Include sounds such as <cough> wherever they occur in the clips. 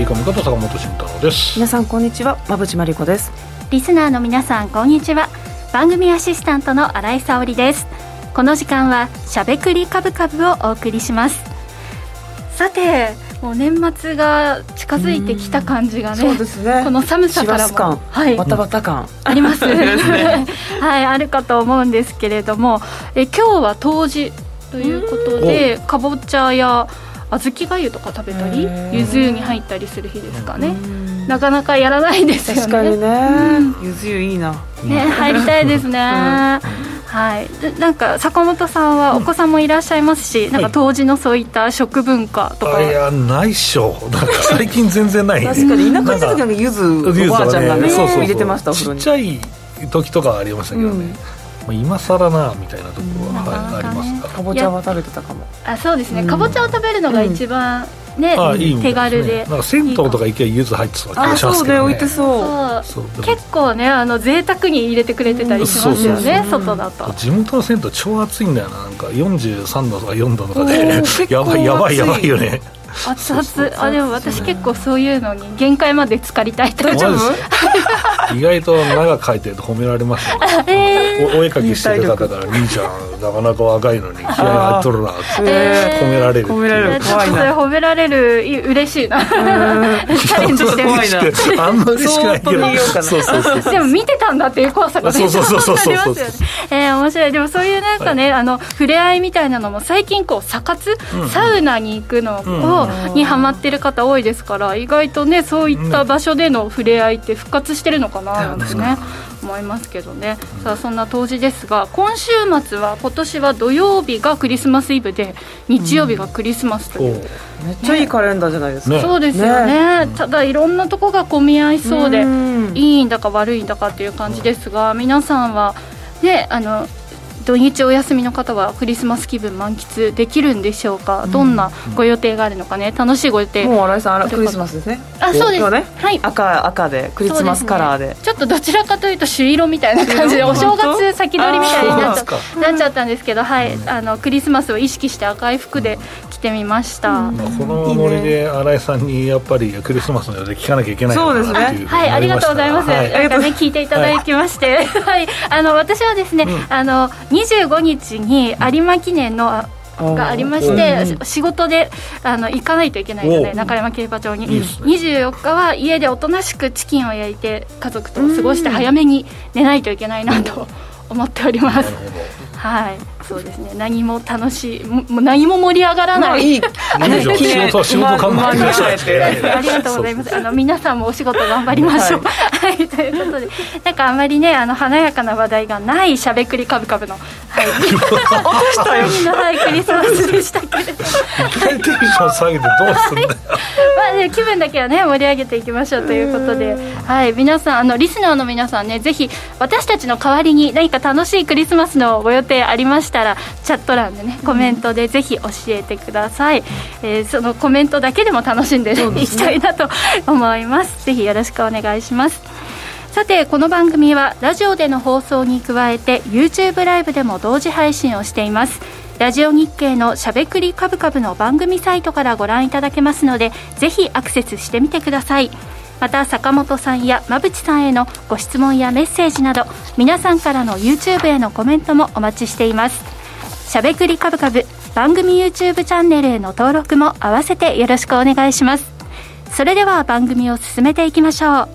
さんこんにちはビーコムこと坂本慎太郎です。皆さんこんにちは。馬淵真理子です。リスナーの皆さんこんにちは。番組アシスタントの新井沙織です。この時間はしゃべくりカブカブをお送りします。さてもう年末が近づいてきた感じがねそうですね。この寒さからも。感、はい、バタバタ感、あります。<laughs> <laughs> はいあるかと思うんですけれどもえ今日は冬至ということでかぼちゃや小豆がゆとか食べたりゆず湯に入ったりする日ですかね。なかなかやらないですよね。確かにね、ゆず湯いいな。ね入りたいですね、<laughs> はい、なんか坂本さんはお子さんもいらっしゃいますし、うん、なんか当時のそういった食文化とか、いやないっしょ。<laughs> なんか最近全然ない。確かに田舎行った時にゆずおばあちゃんがね入れてましたちっちゃい時とかありましたけどね、うん今更なみたいなところは、はい、ありますか？ぼちゃは食べてたかもあそうですね、かぼちゃを食べるのが一番、ね、手軽で。なんか銭湯とか行けば柚子入ってそうな気がしますけど、ね、置いてそう。結構ねあの贅沢に入れてくれてたりしますよね外だと。地元の銭湯超暑いんだよな。なんか43度とか4度とかで。<laughs> やばいやばいやばいよね熱々。あでも私結構そういうのに限界まで浸かりたいタイプ意外と長く書いてると褒められますよ、ね、<laughs> おお絵描きしてる方から「兄ちゃんなかなか若いのに <laughs> 気合入っとるな」って。褒められる褒められる。怖いな。褒められる嬉しいな。<laughs> チャレンジして怖いな。あんま嬉しくないけど。そうそうそうでも見てたんだっていう怖さがそうそうそうそうそう。そうえー、面白い。でもそういうなんかね、あの触れ合いみたいなのも最近こうサ活、サウナに行くのを、にハマってる方多いですから意外とねそういった場所での触れ合いって復活してるのかななんてね、思いますけどね、さあそんな冬至ですが今週末は今年は土曜日がクリスマスイブで日曜日がクリスマスという、うん、めっちゃいいカレンダーじゃないですか、ね、そうですよね、ね、ただいろんなとこが混み合いそうでいいんだか悪いんだかっていう感じですが皆さんはねあの土日お休みの方はクリスマス気分満喫できるんでしょうか、うん、どんなご予定があるのかね？楽しいご予定。もう新井さんクリスマスですね。あそうです。ね、はい、赤赤でクリスマスカラーで、ね、ちょっとどちらかというと朱色みたいな感じで <laughs> お正月先取りみたいになっちゃなったんですけど、はい、あのクリスマスを意識して赤い服で着てみました、うん、このノリで新井さんにやっぱりクリスマスの予定聞かなきゃいけないそうですね。はいありがとうございます、はい、なんかね聞いていただきまして、はい、はい、あの私はですね、うん、あの25日に有馬記念のがありまして仕事であの行かないといけないので中山競馬場に。いい、ね、24日は家でおとなしくチキンを焼いて家族と過ごして早めに寝ないといけないなと思っております。はい。そうですね。何も楽しいもう何も盛り上がらない、い <laughs> い。仕事仕事考えてください。ありがとうございます。あの皆さんもお仕事頑張りましょう。はい、ということでなんかあまりねあの華やかな話題がないしゃべくりかぶかぶのはい。<laughs> 落としたよ。はいクリスマスでしたけれどテンション下げてどうすんだよ、まあね気分だけはね盛り上げていきましょうということで。はい。皆さんあのリスナーの皆さんねぜひ私たちの代わりに何か楽しいクリスマスのご予定ありましたらチャット欄でねコメントでぜひ教えてください、えー、そのコメントだけでも楽しんでいきたいなと思います。<laughs> ぜひよろしくお願いします。さてこの番組はラジオでの放送に加えて YouTube ライブでも同時配信をしています。ラジオ日経のしゃべくりカブカブの番組サイトからご覧いただけますのでぜひアクセスしてみてくださいまた坂本さんや馬淵さんへのご質問やメッセージなど皆さんからの YouTube へのコメントもお待ちしています。しゃべくりカブカブ番組 YouTube チャンネルへの登録も合わせてよろしくお願いします。それでは番組を進めていきましょう。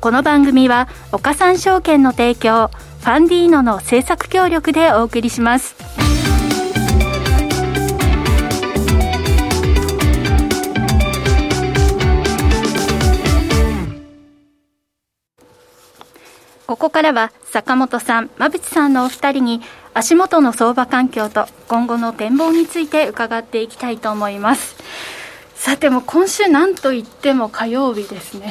この番組は岡三証券の提供ファンディーノの制作協力でお送りします。ここからは坂本さん、馬淵さんのお二人に足元の相場環境と今後の展望について伺っていきたいと思います。さても今週なんといっても火曜日ですね。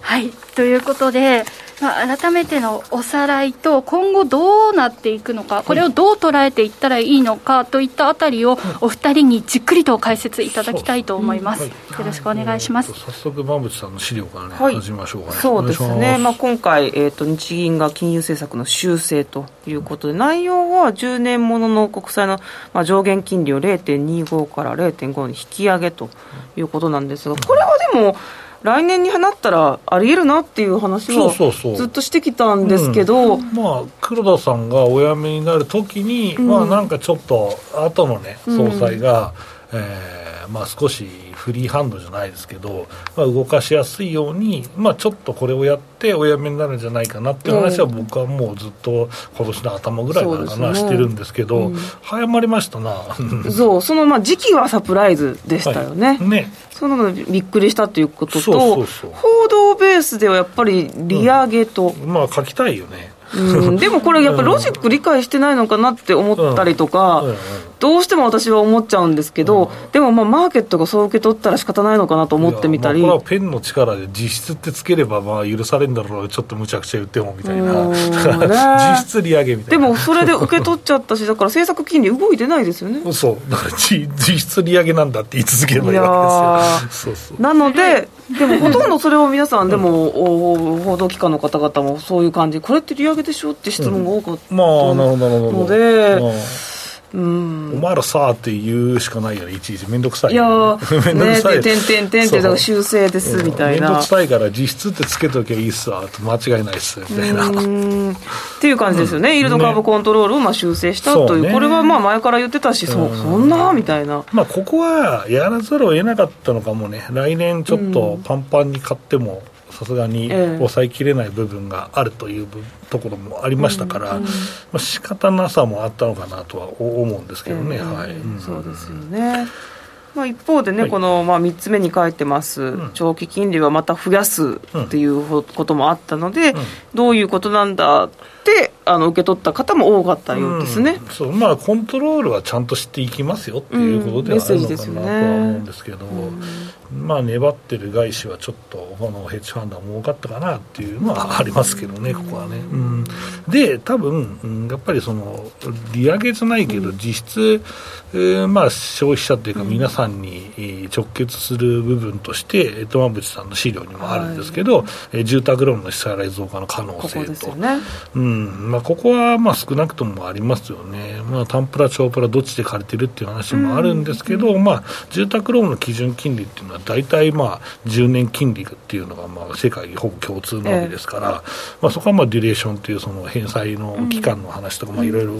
はいということでまあ、改めてのおさらいと、今後どうなっていくのか、これをどう捉えていったらいいのかといったあたりを、お二人にじっくりと解説いただきたいと思います。よろしくお願いします。早速、馬淵さんの資料からね、はい、始めましょうかね。そうですね、まあ、今回、えーと、日銀が金融政策の修正ということで、内容は10年ものの国債の、まあ、上限金利を0.25から0.5に引き上げということなんですが、これはでも、来年になったらありえるなっていう話はずっとしてきたんですけど、まあ、黒田さんがお辞めになるときに、うん、まあなんかちょっと後のね総裁が、うん、えー、まあ、少しフリーハンドじゃないですけど、まあ、動かしやすいように、まあ、ちょっとこれをやってお辞めになるんじゃないかなっていう話は僕はもうずっと今年の頭ぐらいからかな、ね、してるんですけど、うん、早まりましたな。<laughs> そうそのまあ時期はサプライズでしたよね、はい、ね。そのびっくりしたということと報道ベースではやっぱり利上げと、うん、まあ書きたいよねうん、でもこれやっぱロジック理解してないのかなって思ったりとか、どうしても私は思っちゃうんですけど、でもまあマーケットがそう受け取ったら仕方ないのかなと思ってみたり、まあ、これはペンの力で実質ってつければまあ許されるんだろうちょっとむちゃくちゃ言ってもみたいな、<laughs> 実質利上げみたいな。でもそれで受け取っちゃったしだから政策金利動いてないですよね。そう。だから実質利上げなんだって言い続ければいいわけですよ。そうそう。なのででもほとんどそれを皆さん、でも、うん、報道機関の方々もそういう感じ、これって利上げでしょって質問が多かったので、うん、お前らさって言うしかないよね、いちいち、面倒くさい、いやー、面倒くさい、ね、てんてんてんって、だから修正ですみたいな。面倒くさいから、実質ってつけときゃいいっすわ、間違いないっす。みたいな。っていう感じですよね、うん、イールドカーブコントロールをまあ修正したという、ね、これはまあ前から言ってたし、そそんなみたいな。まあ、ここはやらざるを得なかったのかもね、来年ちょっとパンパンに買っても。さすがに抑えきれない部分があるというところもありましたから、うんうん、まあ仕方なさもあったのかなとは思うんですけどね、はい、そうですよね。まあ、一方でね、はい、このまあ3つ目に書いてます、うん、長期金利はまた増やすっていうこともあったので、うん、どういうことなんだってあの受け取った方も多かったようですね、うん、そう。まあ、コントロールはちゃんとしていきますよっていうことではあるのかなとは思うんですけど、まあ、粘ってる外資はちょっとこのヘッジファンドは儲かったかなっていうのはありますけどね、ここはね。うん、で、多分やっぱりその利上げじゃないけど、実質、えー、まあ消費者というか、皆さんに直結する部分として、トマブチさんの資料にもあるんですけど、はい、住宅ローンの支払い増加の可能性と。ここね、うん。まあ、ここはまあ少なくともありますよね、まあ、単プラ、長プラ、どっちで借りてるっていう話もあるんですけど、うん、まあ、住宅ローンの基準金利っていうのは、大体まあ10年金利っていうのがまあ世界ほぼ共通なわけですから、えー、まあ、そこはまあデュレーションっていうその返済の期間の話とか、いろいろ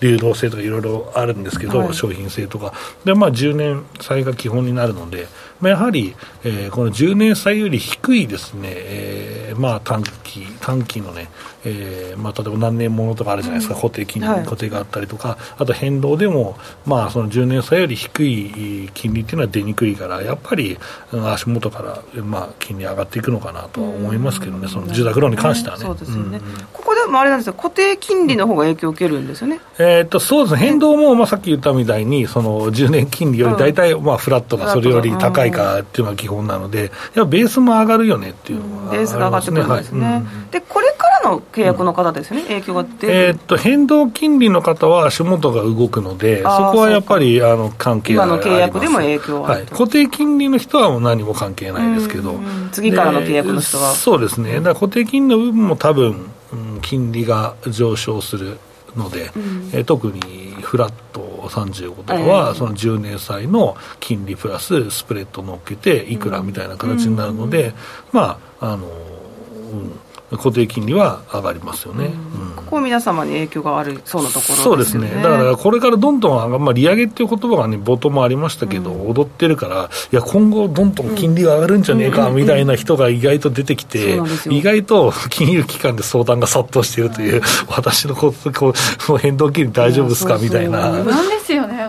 流動性とかいろいろあるんですけど、はい、商品性とか、でまあ、10年債が基本になるので、まあ、やはり、えー、この10年債より低いですね、えーまあ、短期短期のね、えーまあ、例えば何年ものとかあるじゃないですか、うん、固定金利、はい、固定があったりとか、あと変動でも、まあ、その10年債より低い金利っていうのは出にくいから、やっぱり足元から、まあ、金利上がっていくのかなとは思いますけどね、その住宅ローンに関してはね。そうですよね、ここでもあれなんですよ、固定金利の方が影響を受けるんですよね。えー、っとそうですね、変動も、まあ、さっき言ったみたいに、その10年金利より大体、まあ、フラットがそれより高いかっていうのが基本なので、やベースも上がるよねっていうのは、ベースが上がってくるんですね。はい、でこれからの契約の方ですよね、影響が出えー、っと変動金利の方は足元が動くので、そこはやっぱりあの関係があります今の契約でも影響は、はい、固定金利の人はもう何も関係ないですけど、次からの契約の人は。そうですね、だ固定金利の部分も多分、うん、金利が上昇するので、うん、え特にフラット35とかは、その10年債の金利プラススプレッド乗っけていくらみたいな形になるので、まああの、うん固定金利は上がりますよね、うん、ここ皆様に影響があるそうなところ、ね、そうですね、だからこれからどんどん、まあ、利上げっていう言葉がね、冒頭もありましたけど、うん、踊ってるから、いや、今後、どんどん金利が上がるんじゃねえかみたいな人が意外と出てきて、意外と <laughs> 金融機関で相談が殺到しているという、私のここう変動金利大丈夫ですかみたいな。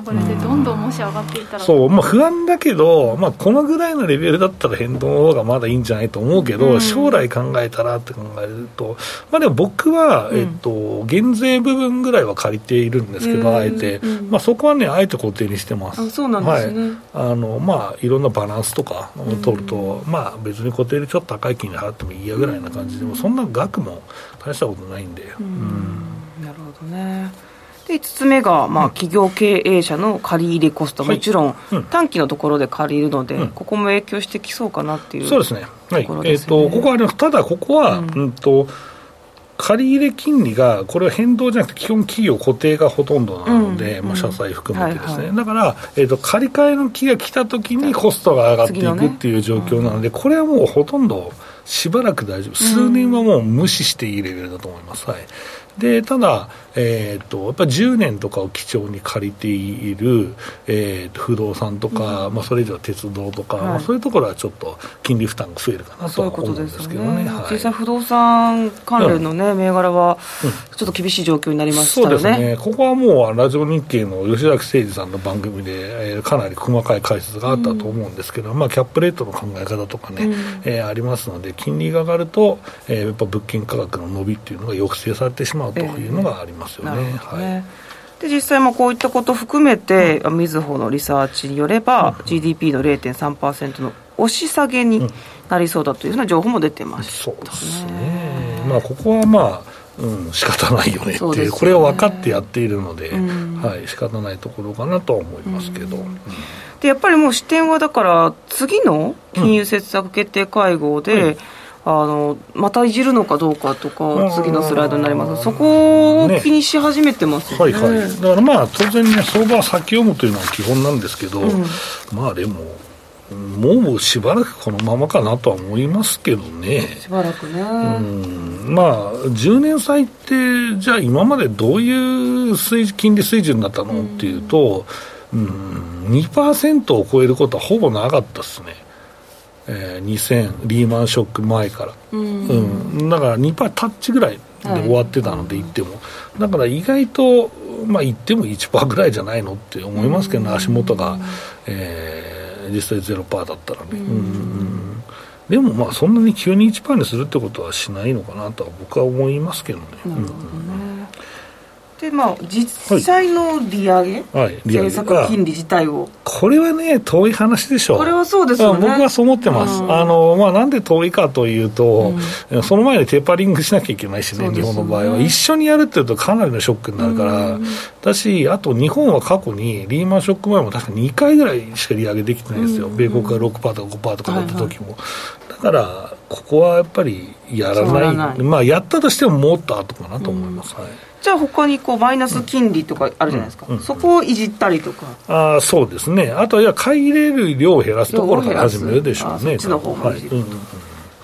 これでどんどんもし上がっていったら、そう、まあ、不安だけど、まあ、このぐらいのレベルだったら変動の方がまだいいんじゃないと思うけど、うん、将来考えたらって考えると、まあ、でも僕は、えっと、減税部分ぐらいは借りているんですけど、あえて、まあ、そこはね、あえて固定にしてます。あそうなんですね、はい、あのまあ、いろんなバランスとかを取ると、まあ、別に固定でちょっと高い金利払ってもいいやぐらいな感じでも、そんな額も大したことないんで。なるほどねで5つ目が、まあ、企業経営者の借り入れコスト、もちろん、短期のところで借りるので、ここも影響してきそうかなっていうそうですね、はい、えーと、ここは、ね、ただここは、うん、うんと借入金利が、これは変動じゃなくて、基本企業固定がほとんどなので、うん、まあ、社債含めてですね、だから、えーと、借り換えの期が来たときにコストが上がっていくっていう状況なので、これはもうほとんどしばらく大丈夫、数年はもう無視していいレベルだと思います。はい。でただ、えーと、やっぱり10年とかを基調に借りている、えー、不動産とか、うん、まあ、それ以上鉄道とか、はい、まあ、そういうところはちょっと金利負担が増えるかなとは思うんですけどね、ねはい、実際、不動産関連の、ね、うん、銘柄は、ちょっと厳しい状況になりましたよね、そうですね。ここはもうラジオ日経の吉崎誠二さんの番組で、えー、かなり細かい解説があったと思うんですけど、うん、まあ、キャップレートの考え方とかね、うん、えー、ありますので、金利が上がると、えー、やっぱ物件価格の伸びっていうのが抑制されてしまうというのがありますよね。えー、はい。で実際もこういったことを含めて、うん、みずほのリサーチによれば、うん、GDP の0.3%の押し下げになりそうだというふうな情報も出てます、ね、そうですね、まあ、ここはまあうん、仕方ないよねっていう、ね、これを分かってやっているので、うん、はい、仕方ないところかなとは思いますけど、うん、でやっぱりもう視点はだから次の金融政策決定会合で、うんあのまたいじるのかどうかとか、次のスライドになります。そこを気にし始めてますよね、ねはいはい、だからまあ、当然ね、相場は先読むというのは基本なんですけど、うん、まあでも、もうしばらくこのままかなとは思いますけどね。しばらくね。うん、まあ、10年債って、じゃあ今までどういう水金利水準だったの、うん、っていうと、うん、2%を超えることはほぼなかったですね。えー、2000リーマンショック前から、うん、うん、だから2%タッチぐらいで終わってたので、言っても、だから意外と、まあ、言っても1%ぐらいじゃないのって思いますけどね、足元が、えー、実際0%だったらね。うん。でもまあそんなに急に1%にするってことはしないのかなとは僕は思いますけどね。なるほどねでまあ、実際の利上げ、はい、政策金利自体を。これはね、遠い話でしょう、これはそうですよ、ね、僕はそう思ってます、うん、あのまあ、なんで遠いかというと、うん、その前にテーパリングしなきゃいけないしね、ね。日本の場合は、一緒にやるっていうと、かなりのショックになるから、うん、だし、あと日本は過去にリーマンショック前も確か2回ぐらいしか利上げできてないですよ、米国が6%とか5%とかだった時も。はいはい、だからここはやっぱりやらない。まあ、やったとしてももっと後かなと思います。はいじゃあ他にこうマイナス金利とかあるじゃないですか、うんうん、そこをいじったりとか。あそうですね。あとは買い入れる量を減らすところから始めるでしょうね。そっちの方もいじる、はい、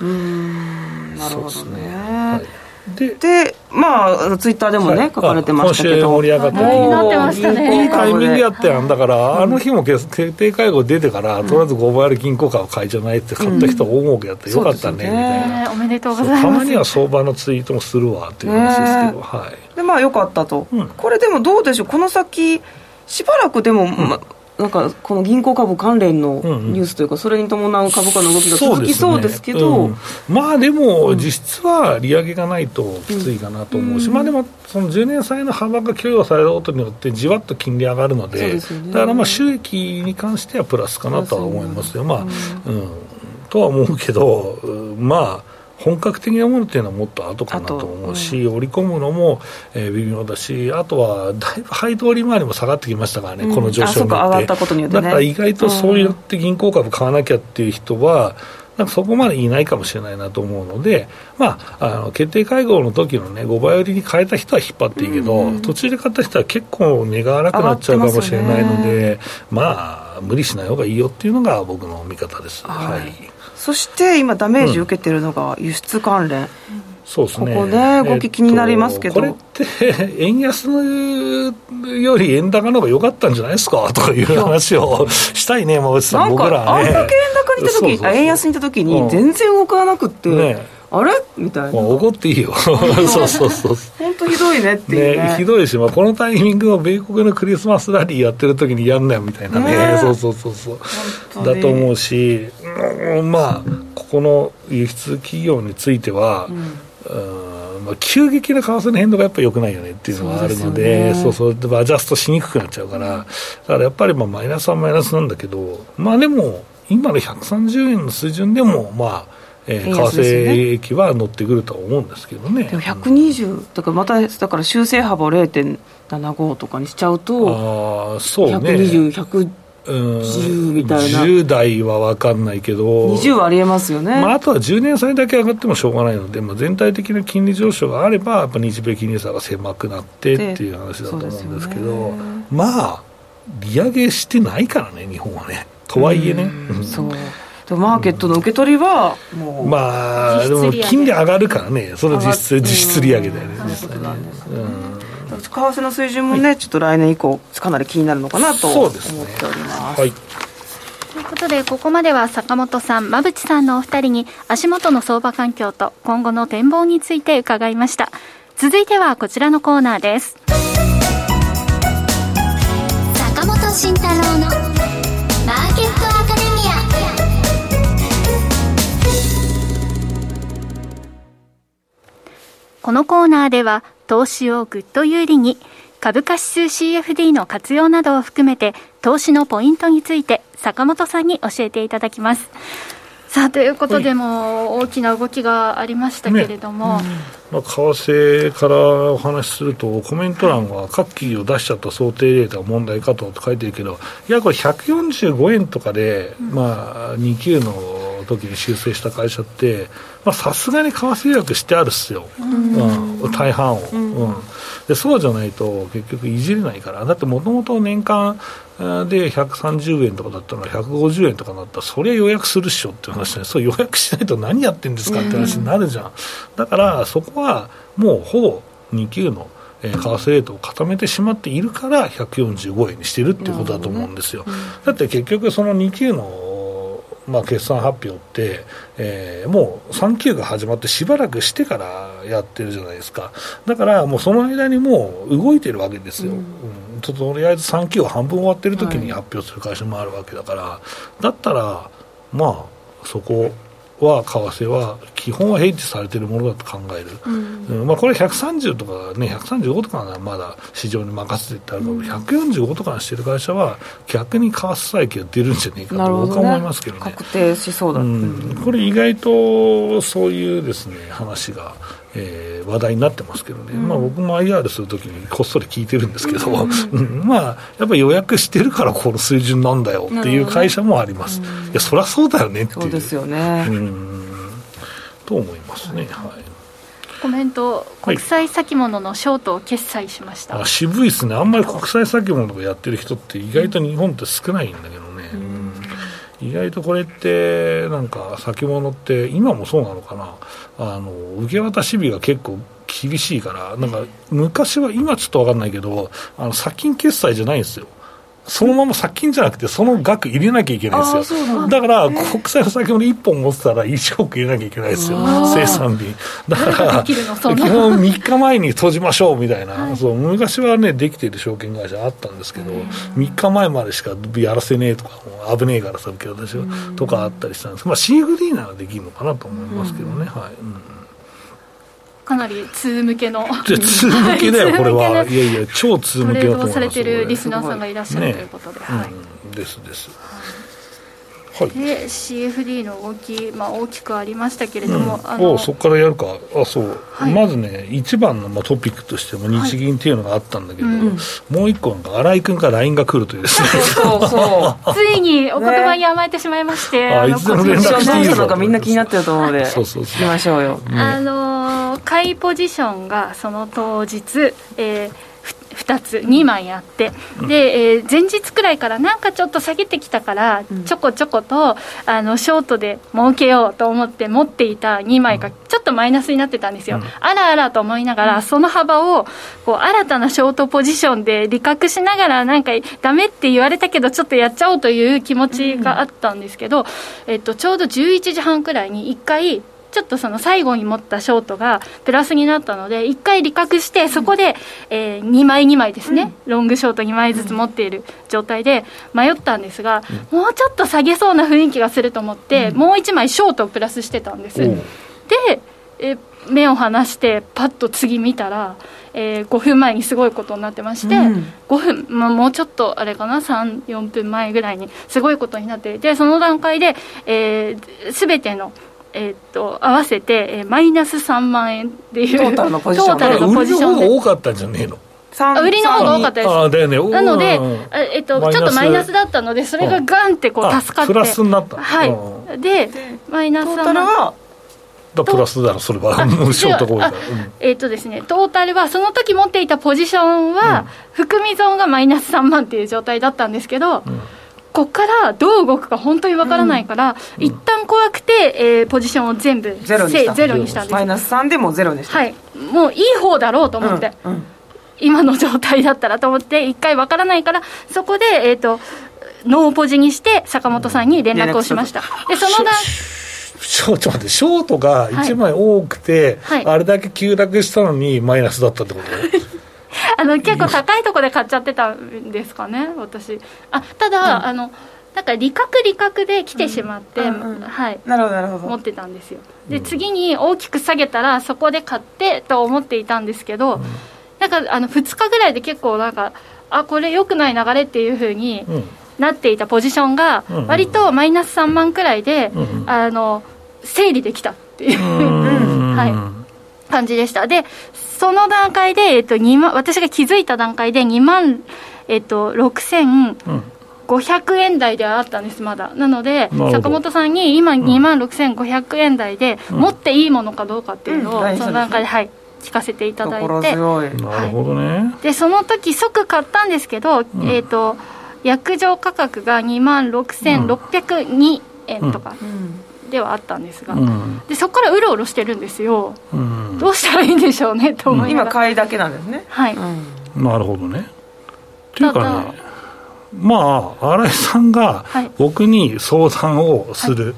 うんなるほどね、はいででまあツイッターでもね、書かれてましたけど。盛り上がっていいタイミングやったやん。だから、あの日も決定会合出てから、とりあえず5倍ある銀行株買いじゃないって買った人大儲けやってよかったね、みたいな、おめでとうございます。たまには相場のツイートもするわっていう話ですけど、はいでまあよかったと、これでもどうでしょう。この先しばらくでも、まなんかこの銀行株関連のニュースというか、それに伴う株価の動きが続きそうですけど、ね。うん、まあでも、実質は利上げがないときついかなと思うし、うん、まあでも、その10年債の幅が許容されることによって、じわっと金利上がるので、ね、だからまあ収益に関してはプラスかなとは思いますよ。まあうん。とは思うけど、まあ、本格的なものっていうのはもっと後かなと思うし、うん、織り込むのも、えー、微妙だし、あとはだいぶ配当利回りも下がってきましたからね、うん、この上昇によって。ね、だから意外とそうやって銀行株買わなきゃっていう人は、なんかそこまでいないかもしれないなと思うので、まあ、あの決定会合の時のね、5倍売りに変えた人は引っ張っていいけど、うん、途中で買った人は結構値が荒くなっちゃうかもしれないので、ね、まあ、無理しない方がいいよっていうのが僕の見方です。はい、はいそして今、ダメージ受けてるのが輸出関連、うん、そうですね、ここね、動き気になりますけど、えっと、これって、円安より円高の方が良かったんじゃないですか？とかいう話をしたいね、さん、僕らね。あんだけ円高にいた時円安にいた時に、全然動かなくって。うんねあれ？みたいな。怒っていいよ。<laughs> そうそうそう。本当ひどいねっていうね、ね、ひどいし、まあ、このタイミングを米国のクリスマスラリーやってる時にやんなよみたいなね、ね。そうそうそうそう。だと思うし、うん、まあここの輸出企業については、うん、まあ、急激な為替の変動がやっぱりよくないよねっていうのがあるので、そうそう、ね、アジャストしにくくなっちゃうから、だからやっぱりまあマイナスはマイナスなんだけど、まあでも、今の130円の水準でも、まあ、えー、為替益は乗ってくるとは思うんですけどね。でも120、だからまた、だから修正幅を0.75とかにしちゃうと、あそうね、120、110。10みたいな。10台は分かんないけど。20はありえますよね、まあ、あとは10年債だけ上がってもしょうがないので、まあ、全体的な金利上昇があればやっぱ日米金利差が狭くなってっていう話だと思うんですけど、まあ利上げしてないからね日本はね。とはいえね、そうマーケットの受け取りはもう、まあでも金利上がるからね。その実質実質利上げだよね、実際ね、為替の水準もね、ちょっと来年以降かなり気になるのかなと思っております。はい。ということで、ここまでは坂本さん、馬淵さんのお二人に足元の相場環境と今後の展望について伺いました。続いてはこちらのコーナーです。坂本慎太郎のこのコーナーでは投資をぐっと有利に株価指数 CFD の活用などを含めて投資のポイントについて坂本さんに教えていただきます。さあということでも大きな動きがありましたけれども、ねうん、まあ、為替からお話しするとコメント欄は各企業出しちゃった想定データが問題かと書いてるけどいやこれ145円とかで、まあ、2級の時に修正した会社ってさすがに為替予約してあるっすよ、うん、うん、大半を、うん、うん、でそうじゃないと結局いじれないから。だってもともと年間で130円とかだったのが150円とかだった。らそりゃ予約するっしょって話で、そう予約しないと何やってんですかって話になるじゃん、だからそこはもうほぼ2級のえー、為替レートを固めてしまっているから145円にしてるっていうことだと思うんですよ、ねうん、だって結局その2級のまあ、決算発表って、えー、もう3級が始まってしばらくしてからやってるじゃないですか、だからもうその間にもう動いてるわけですよ、うん、うん、とりあえず3級半分終わってる時に発表する会社もあるわけだから、はい、だったら、まあ、そこは為替は基本はヘッジされているものだと考える、うん、まあ、これ130とかね135とかはまだ市場に任せてってあるけど、うん、145とかにしてる会社は逆に為替差益が出るんじゃないかと僕は思いますけどね、ね、確定しそうだ、うん、これ意外とそういうですね話がえー、話題になってますけどね、うん、まあ、僕も IR するときにこっそり聞いてるんですけど、うん、まあ、やっぱり予約してるからこの水準なんだよっていう会社もあります、ね、いや、そりゃそうだよねっていう。そうですよね、うん、と思いますね。はい。コメント、国際先物のショートを決済しました、はい、あ渋いですね、あんまり国際先物とかやってる人って意外と日本って少ないんだけどね、意外とこれって、なんか先物って、今もそうなのかな、あの受け渡し日が結構厳しいから、なんか昔は、今ちょっと分かんないけど、あの先金決済じゃないんですよ。そのまま殺金じゃなくて、その額入れなきゃいけないんですよ。だから、国債の先物1本持ってたら、1億入れなきゃいけないですよ、生産日。だから、基本3日前に閉じましょうみたいな、はい、そう昔はね、できている証券会社あったんですけど、3日前までしかやらせねえとか、危ねえからさ、受け渡しとかあったりしたんです。まあ、CFD ならできるのかなと思いますけどね。はい。うんかなり通向けの。通向けだよこれは。いやいや超通向けだと思いますされてるリスナーさんがいらっしゃるということで、ですです。はい、で CFD の動き、まあ、大きくありましたけれども、うん、あのそこからやるか。あそう、はい、まずね一番のまあトピックとしても日銀っていうのがあったんだけど、はい。うん、もう一個なんか新井君から LINE が来るというですね。そうそう <laughs> ついにお言葉に甘えてしまいまして、ね、あいつでも連絡していいのかみんな気になってると思うのでそうそうそう。行きましょうよ、ね、あの買いポジションがその当日、えー2つ2枚あって、で、えー、前日くらいからなんかちょっと下げてきたからちょこちょことあのショートで儲けようと思って持っていた2枚がちょっとマイナスになってたんですよ、あらあらと思いながらその幅をこう新たなショートポジションで利確しながらなんかダメって言われたけどちょっとやっちゃおうという気持ちがあったんですけど、えっと、ちょうど11時半くらいに1回ちょっとその最後に持ったショートがプラスになったので、1回利確して、そこで、えー、2枚2枚ですね、うん、ロングショート2枚ずつ持っている状態で迷ったんですが、うん、もうちょっと下げそうな雰囲気がすると思って、うん、もう1枚ショートをプラスしてたんです。で、え目を離して、パッと次見たら、えー、5分前にすごいことになってまして、うん、5分、まあ、もうちょっとあれかな？34分前ぐらいにすごいことになってでその段階で、えー、全てのえー、っと合わせて、えー、マイナス3万円っていう。トータルのポジション。トータルのポジションで多かったんじゃねえの？売りの方が多かったです。あだよ、ね、なので、えっと、ちょっとマイナス。だったのでそれがガンってこう助かって。プラスになった。はい。でマイナス3万。だプラスだろそれは。ショートゴールえっ、とですねトータルはその時持っていたポジションは、含み損がマイナス3万っていう状態だったんですけど、ここからどう動くか本当にわからないから、うん、一旦怖くて、えー、ポジションを全部ゼロにした。ゼロにしたんです。マイナス3でもゼロにした。はい。もういい方だろうと思って、うんうん、今の状態だったらと思って一回わからないからそこでえっ、ー、とノーポジにして坂本さんに連絡をしました、でその段ちょっと待って、ショートが1枚多くて、はい。はい、あれだけ急落したのにマイナスだったってこと？あの結構高いところで買っちゃってたんですかね、私。あただ、うん、あのなんか利確利確で来てしまって、うんうんうん、はい、なるほどなるほど。持ってたんですよ。で次に大きく下げたらそこで買ってと思っていたんですけど、うん、なんかあの2日ぐらいで結構なんかあこれ良くない流れっていうふうになっていたポジションが割とマイナス3万くらいで、うんうん、あの整理できたっていう <laughs> はい、感じでした。で、その段階で、えっと、2万、私が気づいた段階で2万、えっと、6500円台ではあったんです、まだ。なので、坂本さんに今2万6500円台で、持っていいものかどうかっていうのを、その段階で、はい。聞かせていただいて、なるほどね、でその時即買ったんですけど、えっ、と約定価格が2万6602円とか、ではあったんですが、うん、でそこからうろうろしてるんですよ、うん、どうしたらいいんでしょうねと思い今買いだけなんですね。はい、なるほどね。っていうかねまあ新井さんが僕に相談をする、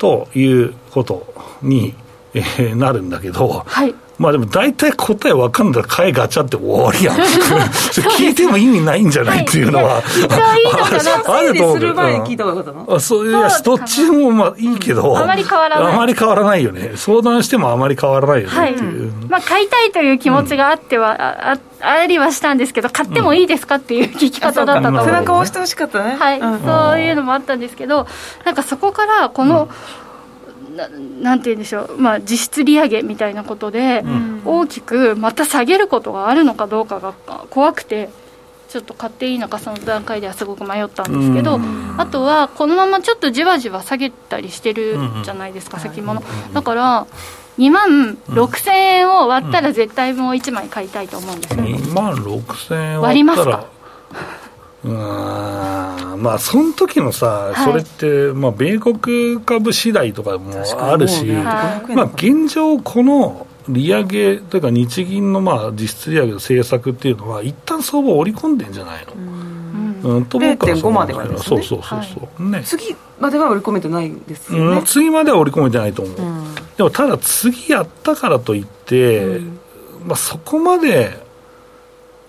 ということに、えー、なるんだけど、はい、まあでも大体答え分かんだら買いガチャって終わりやん。<laughs> 聞いても意味ないんじゃないっていうのは、<laughs> あると思う。する前に聞いた方がよかったのそういやどっちもまあいいけど、あまり変わらないあまり変わらないよね。相談してもあまり変わらないよねっていう、まあ買いたいという気持ちがあっては、あありはしたんですけど買ってもいいですかっていう聞き方だったと思う、背中を押してほしかったね。はい、そういうのもあったんですけどなんかそこからこの、ななんて言うんでしょう、まあ、実質利上げみたいなことで、大きくまた下げることがあるのかどうかが怖くて。ちょっと買っていいのかその段階ではすごく迷ったんですけど、あとはこのままちょっとじわじわ下げたりしてるじゃないですか、先物、だから2万6000円を割ったら絶対もう1枚買いたいと思うんですよ、2万6000円割りますか？うん。まあその時のさ、はい、それって、まあ、米国株次第とかもあるし、ね。はい、まあ、現状、この利上げというか、日銀のまあ実質利上げの政策っていうのは、一旦相場を織り込んでんじゃないの。うん、と僕はそまでは、ね、そうそうそうそう、はい、ね、次までは織り込めてないんですよね、うん、次までは織り込めてないと思う、うん、でもただ次やったからといって、うん、まあ、そこまで、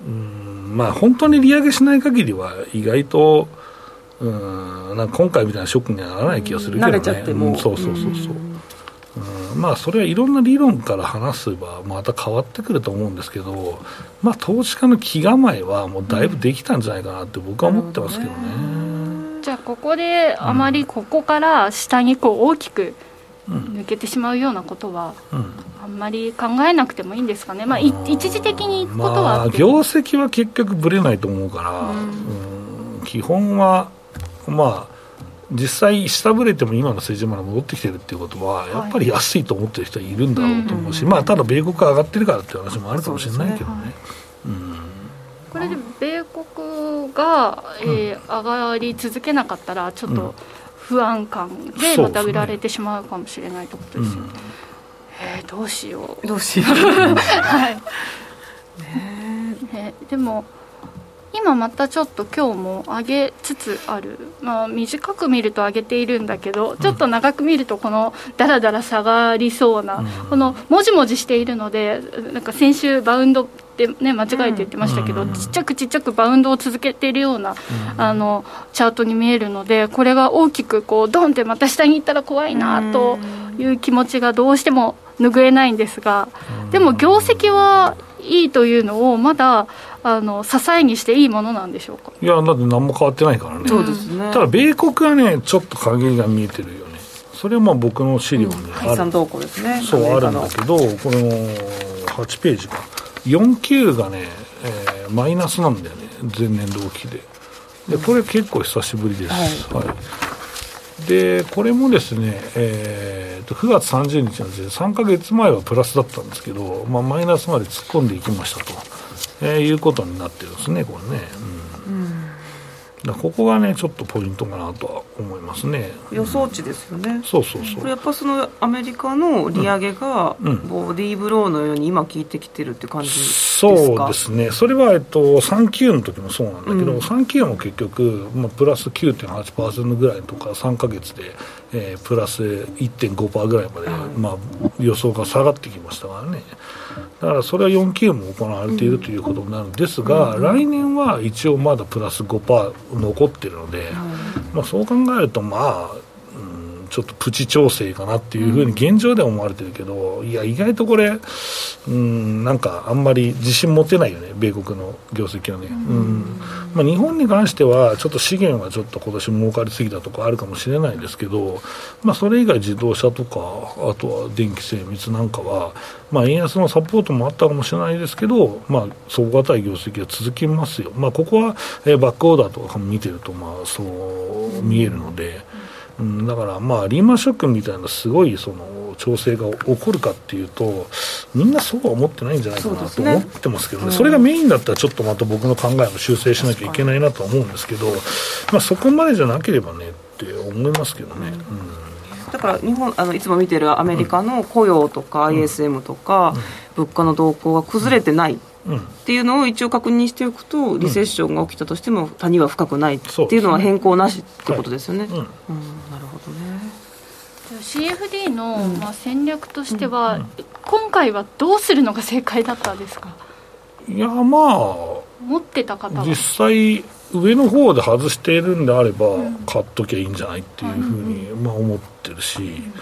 うんまあ、本当に利上げしない限りは、意外と、うん、なんか今回みたいなショックにはならない気がするけどね、慣れちゃっても、うん、そうそうそうそう、うん、まあ、それはいろんな理論から話せば、また変わってくると思うんですけど、まあ、投資家の気構えは、もうだいぶできたんじゃないかなって、僕は思ってますけどね。じゃあ、ここであまりここから下にこう大きく抜けてしまうようなことは、あんまり考えなくてもいいんですかね、まあ、一時的に行くことはあ、業績は結局ぶれないと思うから、うん、基本は、まあ、実際、下振れても今の水準まで戻ってきてるっていうことは、やっぱり安いと思ってる人はいるんだろうと思うし、まあ、ただ、米国が上がってるからっていう話もあるかもしれないけどね。これで米国が、えー、上がり続けなかったら、ちょっと不安感でまた売られてしまうかもしれないということですよね。えー、どうしよう。どうしよう。<laughs> はい。ねねでも今またちょっと今日も上げつつある、まあ、短く見ると上げているんだけどちょっと長く見るとこのだらだら下がりそうな、うん、このもじもじしているのでなんか先週バウンドってね間違えて言ってましたけど、うん、ちっちゃくちっちゃくバウンドを続けているような、うん、あのチャートに見えるのでこれが大きくこうドンってまた下に行ったら怖いなという気持ちがどうしても拭えないんですがでも業績はいいというのをまだあの支えにしていいものなんでしょうか？いやだって何も変わってないからね。そうですね。ただ米国はねちょっと陰りが見えてるよね。それはまあ僕の資料にある、うん、動向ですね。そうあるんだけどこの8ページか49がね、えー、マイナスなんだよね前年同期で。でこれ結構久しぶりです、はい、はい、でこれもですね、えー、と9月30日なんで3か月前はプラスだったんですけど、まあ、マイナスまで突っ込んでいきましたと、えー、いうことになってるんですねこれね、うん、うんここがねちょっとポイントかなとは思いますね。予想値ですよね、うん、そうそうそう。これやっぱそのアメリカの利上げがボディーブローのように今効いてきてるって感じですか？そうですね。それは、えっと、3級の時もそうなんだけど、うん、3級も結局、まあ、プラス9.8%ぐらいとか3か月で、えー、プラス1.5%ぐらいまで、まあ、予想が下がってきましたからねだからそれは4級も行われているということになるんですが、来年は一応まだプラス5%残ってるので、まあ、そう考えると、まあ、ちょっとプチ調整かなっていうふうに現状では思われてるけど、いや、意外とこれ、うん、なんかあんまり自信持てないよね、米国の業績はね。うんまあ、日本に関しては、ちょっと資源はちょっと今年儲かりすぎたとかあるかもしれないですけど、まあ、それ以外、自動車とか、あとは電気精密なんかは、まあ、円安のサポートもあったかもしれないですけど、まあ、底堅い業績が続きますよ、まあ、ここは、えー、バックオーダーとか見てると、まあ、そう見えるので。うん、だからまあリーマンショックみたいなすごいその調整が起こるかっていうとみんなそうは思ってないんじゃないかなと思ってますけどね、ねそれがメインだったらちょっとまた僕の考えも修正しなきゃいけないなと思うんですけど、まあ、そこまでじゃなければねって思いますけどね。うん。だから日本あのいつも見てるアメリカの雇用とか ISM とか、物価の動向が崩れてないっていうのを一応確認しておくと、リセッションが起きたとしても、谷は深くないっていうのは変更なしってことですよね。うん、CFD の、まあ、戦略としては、今回はどうするのが正解だったんですか？いやまあ持ってた方は。実際上の方で外しているんであれば、買っときゃいいんじゃないっていうふうに、まあ、思ってるし、うん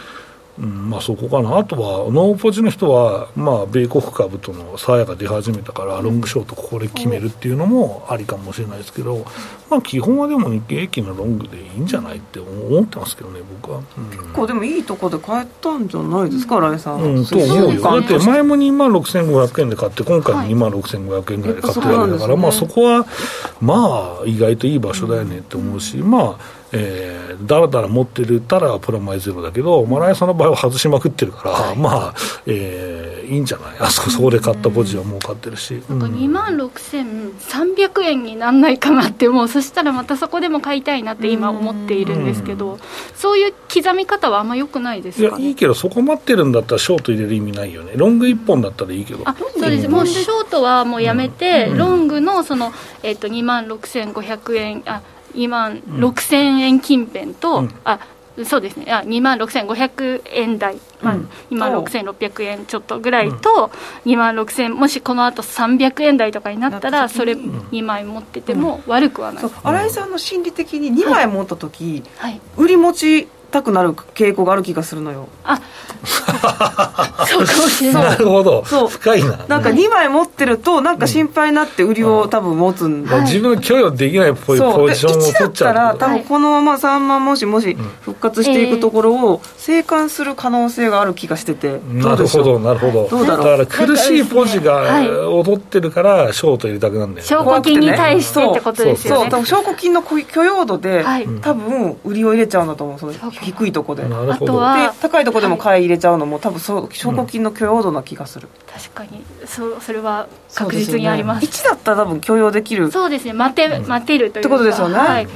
まあ、そこかな、あとはノーポジの人は、まあ、米国株との差やが出始めたから、ロングショートここで決めるっていうのもありかもしれないですけど、まあ、基本はでも日経平均のロングでいいんじゃないって思ってますけどね、僕は。うん、結構でもいいとこで買えたんじゃないですか、新井さん。うん、と思うよ、だって前も2万6500円で買って、今回も2万6500円ぐらいで買ってるわけだから、まあ、そこは、まあ、意外といい場所だよねって思うし、まあ、えー、だらだら持ってるたらプラマイゼロだけど、マライさんの場合は外しまくってるから、はい、まあ、えー、いいんじゃない？<laughs> あそこそこで買ったポジはもう買ってるし、なん。か2万6300円になんないかなってもうそしたらまたそこでも買いたいなって今思っているんですけど、そういう刻み方はあんまよくないですか、ね、いやいいけどそこ待ってるんだったらショート入れる意味ないよね。ロング1本だったらいいけど。あそうです。もうショートはもうやめて、うん、ロングのその、えーと、と2万6500円あ2万6000円近辺と、うん、あそうですね。あ2万6500円台、まあ、2万6600円ちょっとぐらいと、2万6000もしこのあと300円台とかになったらそれ2枚持ってても悪くはない、新井さんの心理的に2枚持った時、はい、売り持ちたくなる傾向がある気がするのよ。あ。<laughs> そうかもしれない。なるほど。そう。深いな。なんか2枚持ってるとなんか心配になって売りを多分持つんだ、うん、自分許容できないポジションを取っちゃう1だったら多分このまま3万もしもし復活していくところを生還する可能性がある気がしてて、なるほどなるほど。どうだろう？だから苦しいポジが踊ってるからショート入れたくなるんだよ、ね、証拠金に対してってことですよね。そう。証拠金の許容度で、多分売りを入れちゃうんだと思うその低いとこで。あとは高いとこでも買い入れちゃうのも多分そう証拠金の許容度な気がする、うん、確かに。そそれは確実にあります。す、ね、1だったら多分許容できる。そうですね。待て、待てるというってことですよね、はい。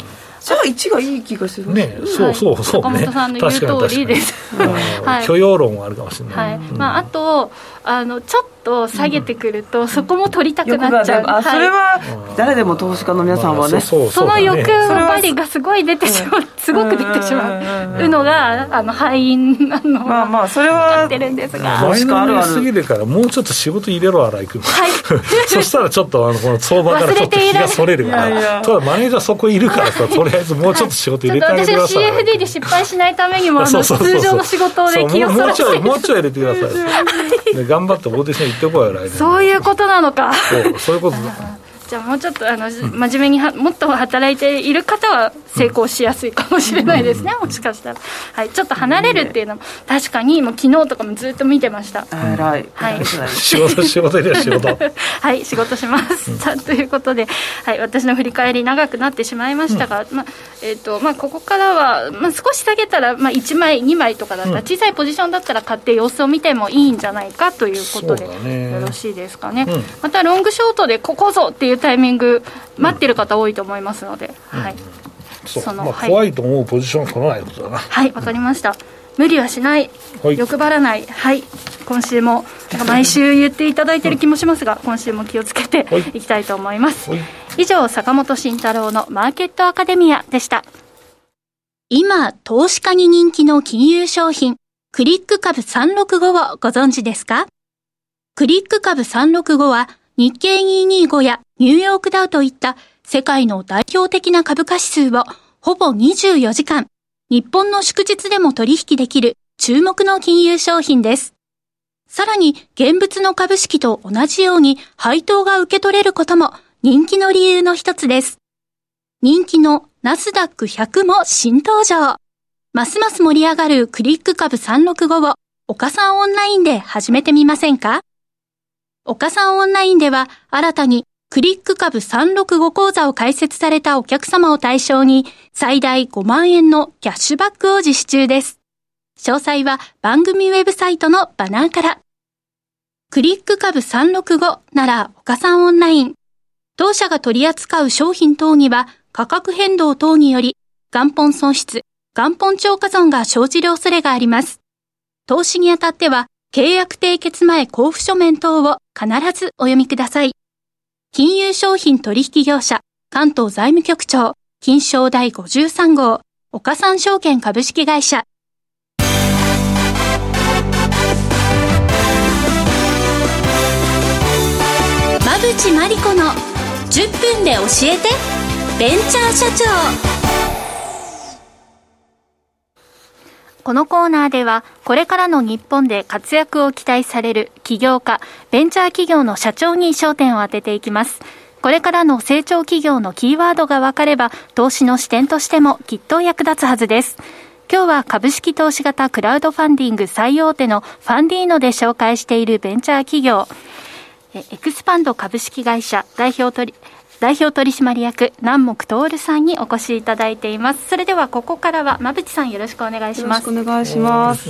じゃあ1がいい気がする。ねそうそうそう、ね、坂本さんの言う通りです、<laughs> はい、許容論はあるかもしれない、はい。まあ、あとあのちょっと下げてくると、そこも取りたくなっちゃう、あ、それは誰でも投資家の皆さんはね、その欲張りがすごい出てしまう、すごく出てしまう。のが、あの敗因なのまあまあ、それはってるんですが、投資家あるあるすぎるから、もうちょっと仕事入れろ、荒井君、はい、<laughs> そしたらちょっとあのこの相場からちょっと気がそれるから、ただマネージャーそこいるからさ、<laughs> とりあえずもうちょっと仕事入れてあげてください。私は CFD で失敗しないためにも、あの通常の仕事で気をそらせてもうちょい入れてください。<laughs> で頑張ってオーディション行ってこいよ、来年。そういうことなのか。そう、そういうことだ。じゃあもうちょっとあの、真面目にはもっと働いている方は成功しやすいかもしれないですね、もしかしたら、はい、ちょっと離れるっていうのも確かにもう昨日とかもずっと見てました。偉い、はい、仕事仕事で仕事。<laughs> はい仕事します、さあということで、はい、私の振り返り長くなってしまいましたが、うん、まあえーとまあ、ここからは、まあ、少し下げたら、まあ、1枚2枚とかだったら、小さいポジションだったら買って様子を見てもいいんじゃないかということで、よろしいですかね、うん、またロングショートでここぞっていうタイミング待ってる方多いと思いますので、はい、その、まあ、怖いと思うポジションは取らないことだな。はいわ、かりました。無理はしない、はい、欲張らない。はい。今週も毎週言っていただいてる気もしますが、<laughs> 今週も気をつけてい。きたいと思います、はい、以上坂本慎太郎のマーケットアカデミアでした。今投資家に人気の金融商品クリック株365をご存知ですか？クリック株365は日経225やニューヨークダウといった世界の代表的な株価指数をほぼ24時間、日本の祝日でも取引できる注目の金融商品です。さらに現物の株式と同じように配当が受け取れることも人気の理由の一つです。人気のナスダック100も新登場。ますます盛り上がるクリック株365を岡さんオンラインで始めてみませんか？岡さんオンラインでは新たにクリック株365講座を開設されたお客様を対象に最大5万円のキャッシュバックを実施中です。詳細は番組ウェブサイトのバナーから。クリック株365なら岡さんオンライン。当社が取り扱う商品等には価格変動等により元本損失、元本超過損が生じる恐れがあります。投資にあたっては契約締結前交付書面等を必ずお読みください。金融商品取引業者、関東財務局長、金賞第53号、岡三証券株式会社。馬淵真理子の10分で教えて、ベンチャー社長。このコーナーでは、これからの日本で活躍を期待される起業家、ベンチャー企業の社長に焦点を当てていきます。これからの成長企業のキーワードが分かれば、投資の視点としてもきっと役立つはずです。今日は株式投資型クラウドファンディング最大手のファンディーノで紹介しているベンチャー企業、エクスパンド株式会社代表取代表取締役南木徹さんにお越しいただいています。それではここからは馬淵さんよろしくお願いします。よろしくお願いします。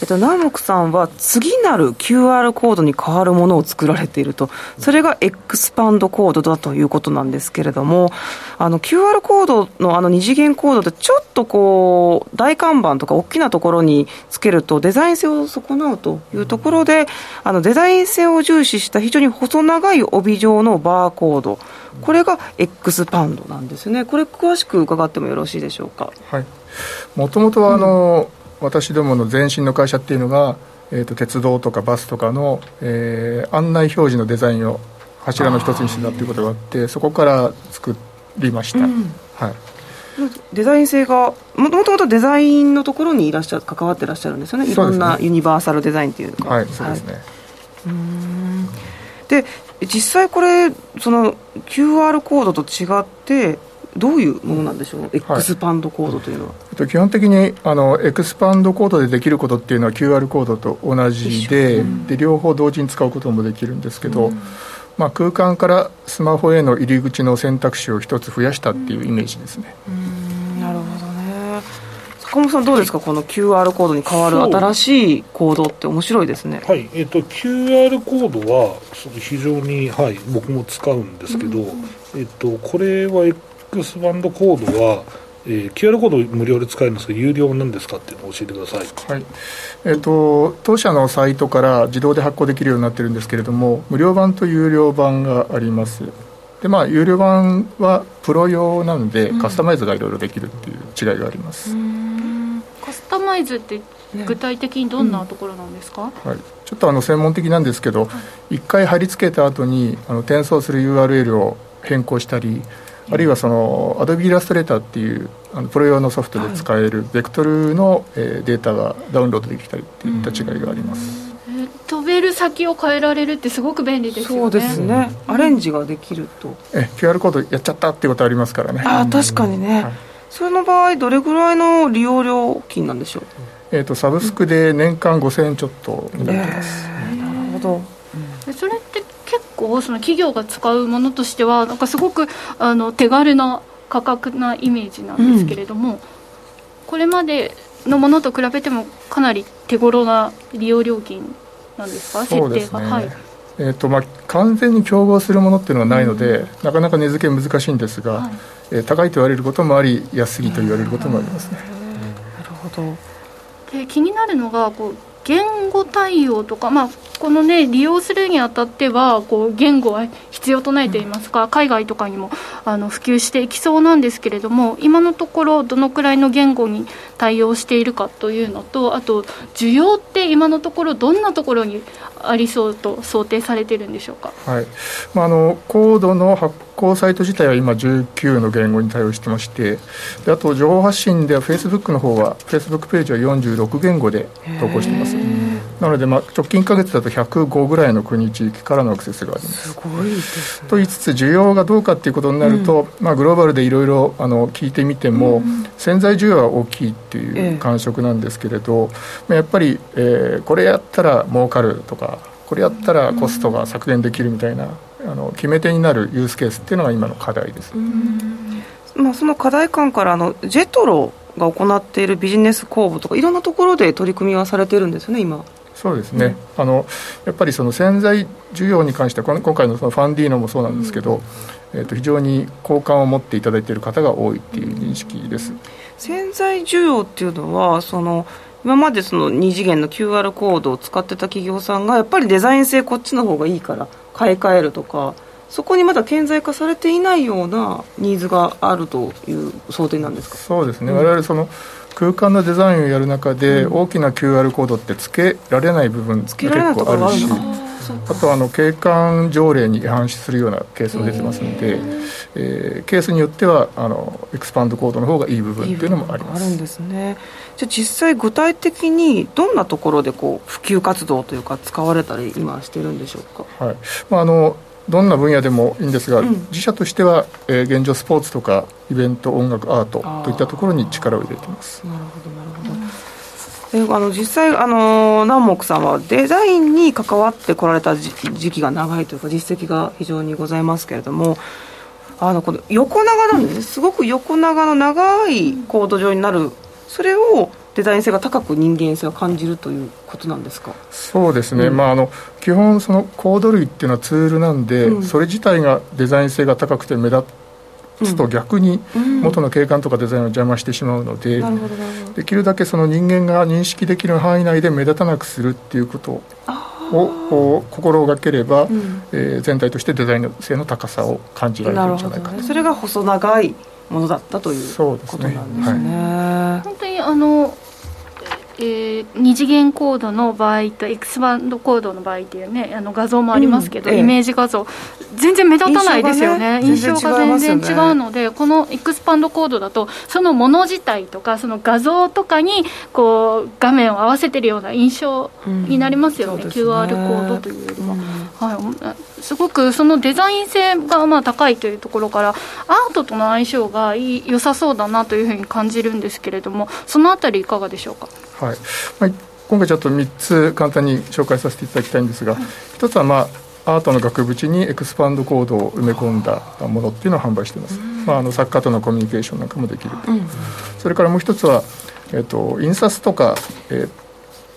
えっと南木さんは次なる QR コードに変わるものを作られていると。それがエクスパンドコードだということなんですけれどもあの QR コードのあの二次元コードってちょっとこう大看板とか大きなところにつけるとデザイン性を損なうというところであのデザイン性を重視した非常に細長い帯状のバーコードこれが X パウンドなんですね、これ、詳しく伺ってもよろしいでしょうか？はい。もともとはあの、うん、私どもの前身の会社っていうのが、えーと、鉄道とかバスとかの、えー、案内表示のデザインを柱の一つにしてたということがあってそこから作りました、うん、はい、デザイン性がもともとデザインのところにいらっしゃる関わってらっしゃるんですよね。いろんなユニバーサルデザインっていうかはいそうですね、はい、で実際これその QR コードと違ってどういうものなんでしょう、エクスパンドコードというのは。基本的にあのエクスパンドコードでできることっていうのは QR コードと同じでうん、で両方同時に使うこともできるんですけど、うん、まあ、空間からスマホへの入り口の選択肢を一つ増やしたっていうイメージですね。なるほど坂本さんどうですか？この QR コードに変わる新しいコードって面白いですね。はい。えっ、ー、と QR コードは非常にはい僕も使うんですけど、うん、えっ、ー、とこれは X バンドコードはえー、QR コード無料で使えるんですが有料なんですかっていうのを教えてください、はい。えーと、当社のサイトから自動で発行できるようになってるんですけれども無料版と有料版があります。でまあ有料版はプロ用なので、うん、カスタマイズがいろいろできるっていう違いがありますカスタマイズって具体的にどんなところなんですか、うん、はい、ちょっとあの専門的なんですけど、一1回貼り付けた後にあに転送する URL を変更したりあるいはその Adobe イラストレーターっていうあのプロ用のソフトで使えるベクトルの、えー、データがダウンロードできたりっていった違いがあります、飛べる先を変えられるってすごく便利ですよね。そうですね、アレンジができると。え QR コードやっちゃったっていうことありますからね。あ確かにね、はい、それの場合どれぐらいの利用料金なんでしょう？えーと、サブスクで年間5000円ちょっとになってます、えー、なるほど、うん、それって結構その企業が使うものとしてはなんかすごくあの手軽な価格なイメージなんですけれども、うん、これまでのものと比べてもかなり手頃な利用料金なんですか？設定が、はい。えーとまあ、完全に競合するものっていうのはないので、うん、なかなか値付け難しいんですが、はい、えー、高いと言われることもあり安いと言われることもありますね。なるほど。で気になるのがこう言語対応とか、まあ、このね利用するにあたってはこう言語は必要とないといいますか、海外とかにもあの普及していきそうなんですけれども今のところどのくらいの言語に対応しているかというのとあと需要って今のところどんなところにありそうと想定されてるんでしょうか、はい。まあ、あのコードの発行サイト自体は今19の言語に対応してましてであと情報発信ではフェイスブックの方はフェイスブックページは46言語で投稿しています。なので、まあ、直近1か月だと105ぐらいの国地域からのアクセスがあります。すごいです、ね、と言いつつ需要がどうかっていうことになると、うん、まあ、グローバルでいろいろ聞いてみても、うん、潜在需要は大きいっていう感触なんですけれど、えやっぱり、えー、これやったら儲かるとかこれやったらコストが削減できるみたいな、あの決め手になるユースケースっていうのが今の課題です、まあ、その課題感からあのジェトロが行っているビジネス公募とかいろんなところで取り組みはされてるんですよね今。そうですね、うん、あのやっぱりその潜在需要に関しては今回のそのファンディーノもそうなんですけど、うん、えー、と非常に好感を持っていただいている方が多いっていう認識です、潜在需要っていうのはその今までその2次元の QR コードを使ってた企業さんがやっぱりデザイン性こっちの方がいいから買い替えるとかそこにまだ顕在化されていないようなニーズがあるという想定なんですか？そうですね、うん、我々その空間のデザインをやる中で、大きな QR コードってつけられない部分結構あるしあとあの景観条例に違反するようなケースも出てますので、えー、ケースによってはあのエクスパンドコードの方がいい部分っていうのもあります。あるんですね。じゃあ実際具体的にどんなところでこう普及活動というか使われたり今してるんでしょうか、はい。まあ、あのどんな分野でもいいんですが、うん、自社としては、えー、現状スポーツとかイベント音楽アートといったところに力を入れてます。なるほどなるほど、うん、あの実際あの南木さんはデザインに関わってこられた時期が長いというか実績が非常にございますけれどもあのこの横長なんですねすごく横長の長いコード上になるそれをデザイン性が高く人間性を感じるということなんですか？そうですね、うん、まあ、あの基本そのコード類っていうのはツールなんで、うん、それ自体がデザイン性が高くて目立つと逆に元の景観とかデザインを邪魔してしまうので、できるだけその人間が認識できる範囲内で目立たなくするっていうことを心がければ、うん、えー、全体としてデザイン性の高さを感じられるんじゃないかと、ね、それが細長いものだったということなんですね。すね。はい、本当にあのえー、二次元コードの場合とエクスバンドコードの場合っていうねあの画像もありますけど、うんええ、イメージ画像。全然目立たないですよね。印象が,、ね、全然違うので、このエクスパンドコードだとそのもの自体とかその画像とかにこう画面を合わせてるような印象になりますよね。うん、ね。QR コードというよりは、うん、はい、すごくそのデザイン性がまあ高いというところからアートとの相性がいい良さそうだなというふうに感じるんですけれどもそのあたりいかがでしょうか？はい。まあ、今回ちょっと3つ簡単に紹介させていただきたいんですが、はい、1つは、まあ、アートの額縁にエクスパンドコードを埋め込んだものっていうのを販売しています、まあ、あの作家とのコミュニケーションなんかもできる、うん、それからもう一つは、えーと、印刷とか、えー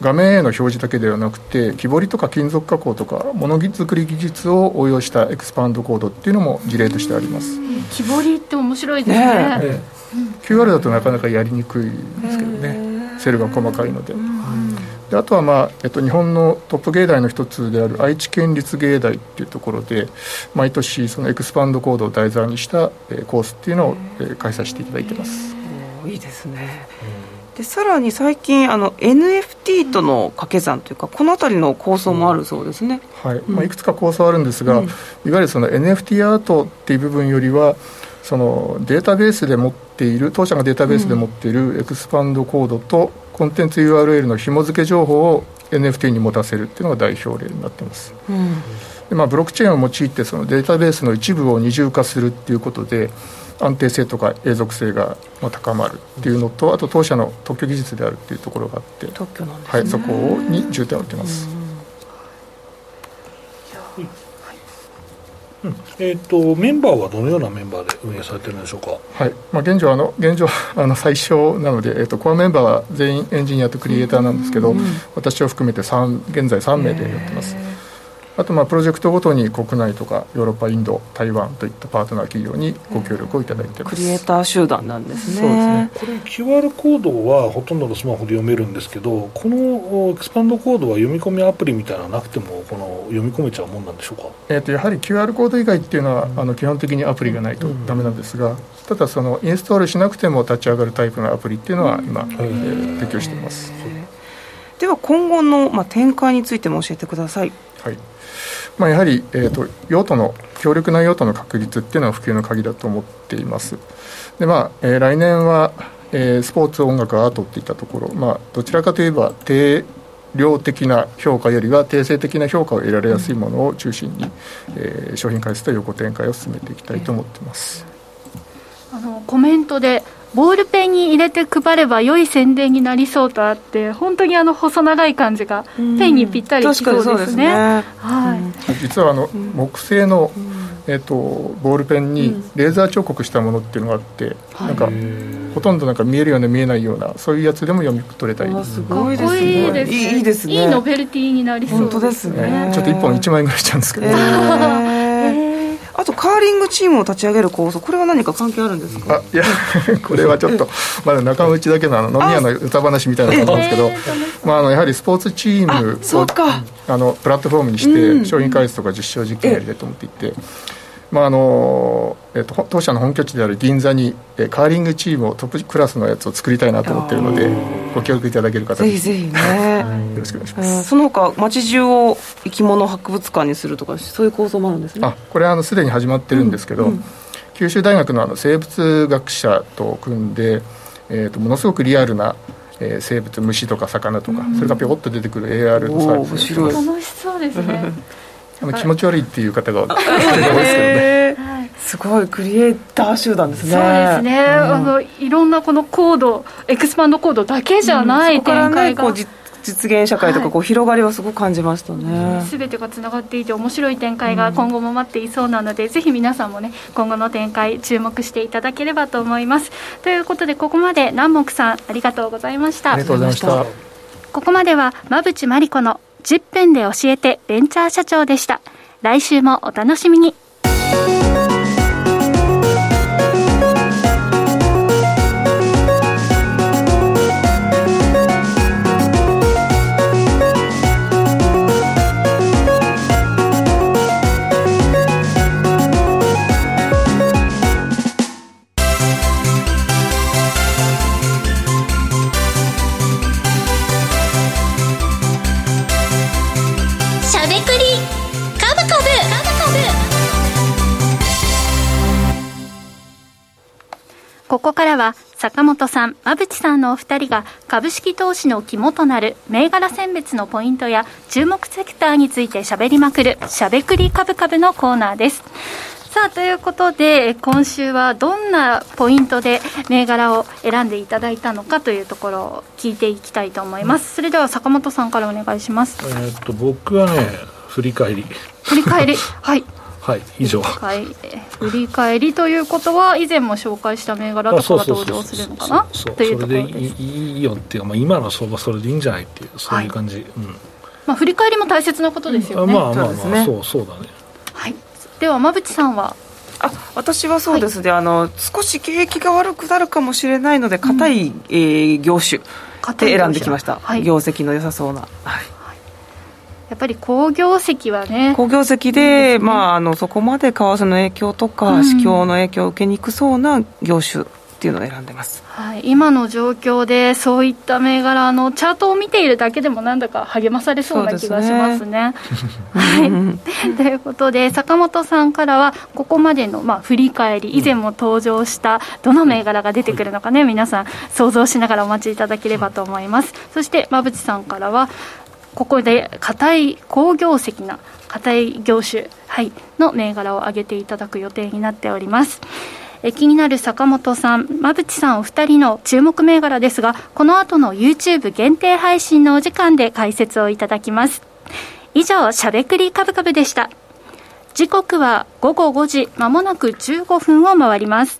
画面への表示だけではなくて木彫りとか金属加工とかものづくり技術を応用したエクスパンドコードっていうのも事例としてあります。木彫りって面白いですね、ね QR だとなかなかやりにくいんですけどね。セルが細かいので。であとは、まあえっと、日本のトップ芸大の一つである愛知県立芸大っていうところで毎年そのエクスパンドコードを題材にした、えー、コースっていうのを、えー、開催していただいてます。いいですね、でさらに最近あの NFT との掛け算というかこの辺りの構想もあるそうですね、はい。まあ、いくつか構想あるんですが、うん、いわゆるその NFT アートっていう部分よりはそのデータベースで持っている当社がデータベースで持っているエクスパンドコードとコンテンツ URL の紐付け情報を NFT に持たせるっていうのが代表例になっています、うん、でまあ、ブロックチェーンを用いてそのデータベースの一部を二重化するっていうことで安定性とか永続性が高まるっていうのとあと当社の特許技術であるっていうところがあって特許なんです、ね、はい、そこに重点を置いてます、うん、えーと、メンバーはどのようなメンバーで運営されてるんでしょうか、はい。まあ、現状あの、現状あの最小なので、えーと、コアメンバーは全員エンジニアとクリエイターなんですけど、私を含めて3現在3名でやってます。あとまあプロジェクトごとに国内とかヨーロッパインド台湾といったパートナー企業にご協力をいただいてます、クリエイター集団なんですね。そうですねこれ QR コードはほとんどのスマホで読めるんですけどこのエクスパンドコードは読み込みアプリみたいなのなくてもこの読み込めちゃうもんなんでしょうか、えー、とやはり QR コード以外っていうのは、うん、あの基本的にアプリがないとダメなんですが、うん、ただそのインストールしなくても立ち上がるタイプのアプリっていうのは今、うん、えー、提供しています。では今後の、まあ、展開についても教えてくださいまあ、やはり、えーと、用途の強力な用途の確立っていうのは普及の鍵だと思っています。で、まあえー、来年は、えー、スポーツ音楽アートっていったところ、まあ、どちらかといえば定量的な評価よりは定性的な評価を得られやすいものを中心に、えー、商品開発と横展開を進めていきたいと思っています、あのコメントでボールペンに入れて配れば良い宣伝になりそうとあって本当にあの細長い感じがペンにぴったりきそうですね。はい、実はあの木製の、えーと、ボールペンにレーザー彫刻したものっていうのがあって、うん、なんかほとんどなんか見えるような見えないようなそういうやつでも読み取れたり。すごいですね。いいですね。いいノベルティになりそうですね。ちょっと1本1万円ぐらいしちゃうんですけど、えー <laughs> あとカーリングチームを立ち上げる構想これは何か関係あるんですか？いや <laughs> これはちょっとまだ仲間内だけのあの飲み屋の歌話みたいな感じなんですけど、まあ、あのやはりスポーツチームをあのプラットフォームにして商品開発とか実証実験やりたいと思っていて。まああのえっと、当社の本拠地である銀座に、えカーリングチームをトップクラスのやつを作りたいなと思っているのでご協力いただける方ぜひぜひね、よろしくお願いします、その他街中を生き物博物館にするとかそういう構想もあるんですね。あこれはすでに始まってるんですけど、うん。うん、九州大学のあの生物学者と組んで、えーと、ものすごくリアルなえー、生物虫とか魚とか、それがぴょこっと出てくる AR のサービス楽しそうですね <laughs> 気持ち悪いっていう方が多いですけどね、すごいクリエイター集団ですね。そうですね、うん、あのいろんなこのコードエクスパンドコードだけじゃない展開が、うん、ね、実現社会とかこう広がりはすごく感じましたね、す、べ、てがつながっていて面白い展開が今後も待っていそうなので、うん、ぜひ皆さんもね今後の展開注目していただければと思います。ということでここまで南木さんありがとうございました。ありがとうございました。ここまでは馬淵真理子の10分で教えてベンチャー社長でした。来週もお楽しみに。坂本さん、馬淵さんのお二人が株式投資の肝となる銘柄選別のポイントや注目セクターについてしゃべりまくるしゃべくり株株のコーナーです。さあということで今週はどんなポイントで銘柄を選んでいただいたのかというところを聞いていきたいと思います。それでは坂本さんからお願いします。えっと僕はね振り返り振り返り <laughs> はいはい以上。振り返りということは以前も紹介した銘柄とかが登場するのかな？というところでいいよっていうか、まあ、今の相場それでいいんじゃないっていうそういう感じ、はい、うん。まあ、振り返りも大切なことですよね、まあまあまあそうそうだね。はい。では馬淵さんは？あ私はそうですね、はい、あの少し景気が悪くなるかもしれないので硬い、うん、えー、業種。で選んできました、はい、業績の良さそうな、はい、やっぱり好業績はね。好業績で、ね、まあ、あのそこまで為替の影響とか、市況の影響を受けにくそうな業種っていうのを選んでます、はい、今の状況でそういった銘柄のチャートを見ているだけでもなんだか励まされそうな気がしますね。はい、<laughs> ということで坂本さんからはここまでのまあ振り返り以前も登場したどの銘柄が出てくるのかね皆さん想像しながらお待ちいただければと思います。そして馬淵さんからはここで硬い好業績な硬い業種、はい、の銘柄を挙げていただく予定になっております。え気になる坂本さん、馬淵さんお二人の注目銘柄ですが、この後の YouTube 限定配信のお時間で解説をいただきます。以上、しゃべくりカブカブでした。時刻は午後5時、まもなく15分を回ります。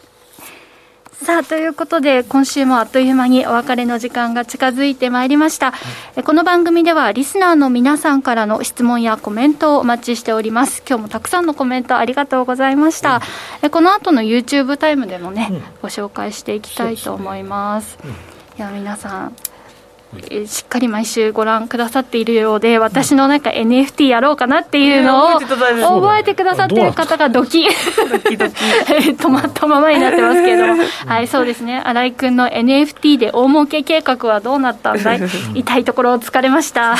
さあということで今週もあっという間にお別れの時間が近づいてまいりました、はい、この番組ではリスナーの皆さんからの質問やコメントをお待ちしております。今日もたくさんのコメントありがとうございました、うん、この後の YouTube タイムでもね、うん、ご紹介していきたいと思います、いや皆さんえしっかり毎週ご覧くださっているようで私のなんか NFT やろうかなっていうのを覚えてくださっている方がドキ <laughs> 止まったままになってますけど。<laughs> はいそうですね。新井君の NFT で大儲け計画はどうなったんだい？痛いところを疲れました。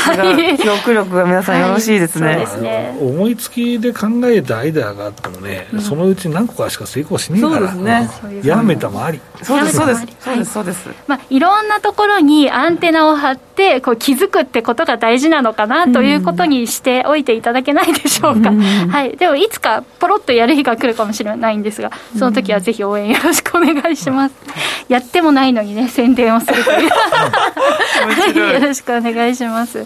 記憶力が皆さんよろしいですね。はい、ですね。思いつきで考えたアイデアがあってもね、うん、そのうち何個かしか成功しねえからそうですね。やめたもあり。そうですそうです。そうですそうです、まあいろんなところにアンテナを張ってこう気づくってことが大事なのかなということにしておいていただけないでしょうか、うん、はい、でもいつかポロッとやる日が来るかもしれないんですがその時はぜひ応援よろしくお願いします、やってもないのにね宣伝をするという。<laughs> <laughs> はい、よろしくお願いします。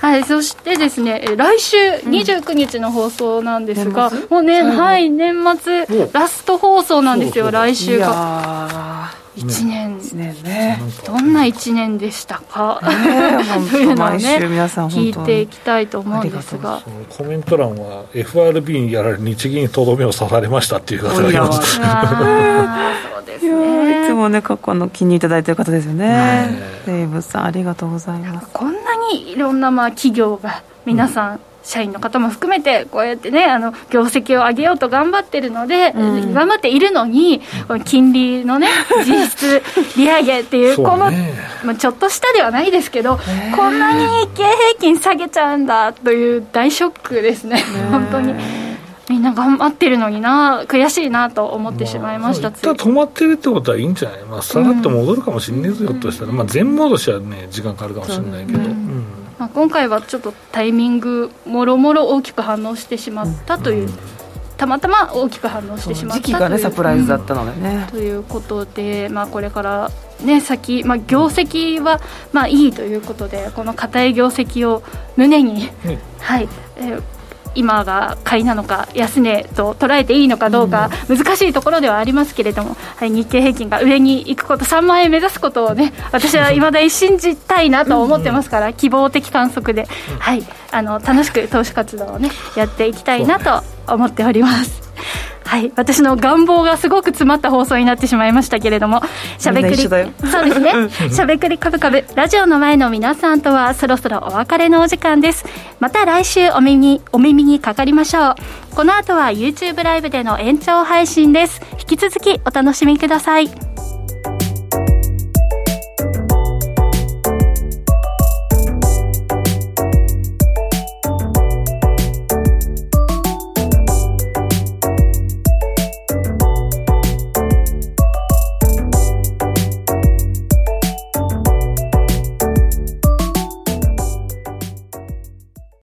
はいそしてですね来週29日の放送なんですが、もうね、はい年末ラスト放送なんですよ来週が。1年ね。ねどんな1年でしたか、ね、<laughs> というのをね聞いていきたいと思うんですが。コメント欄は FRB にやられ日銀にとどめを刺されましたっていう方がいます。そうですねいつもね過去の気にいただいてる方ですよね。デーブさんありがとうございます。こんなにいろんなまあ企業が皆さん、うん社員の方も含めてこうやってねあの業績を上げようと頑張ってるので、うん、頑張っているのに金利のね <laughs> 実質利上げっていうこの、まあ、ちょっとしたではないですけどこんなに日経平均下げちゃうんだという大ショックですね。本当に。みんな頑張ってるのにな、悔しいなと思ってしまいました、まあ、止まってるってことはいいんじゃない、まあ、下がって戻るかもしれないぞ、ひょっとしたら、まあ、全戻しはね、時間かかるかもしれないけど。うんまあ、今回はちょっとタイミングもろもろ大きく反応してしまったという、たまたま大きく反応してしまった時期がねサプライズだったのでね、ということで、まあ、これからね先、まあ、業績はまあいいということでこの硬い業績を胸に、はい、えー今が買いなのか安値と捉えていいのかどうか難しいところではありますけれども、はい、日経平均が上に行くこと3万円目指すことをね私はいまだに信じたいなと思ってますから希望的観測で、はい、あの楽しく投資活動をねやっていきたいなと思っております。はい、私の願望がすごく詰まった放送になってしまいましたけれども、しゃべくり、そうですね、しゃべくりカブカブ、ラジオの前の皆さんとはそろそろお別れのお時間です。また来週お耳、お耳にかかりましょう。この後は YouTube ライブでの延長配信です。引き続きお楽しみください。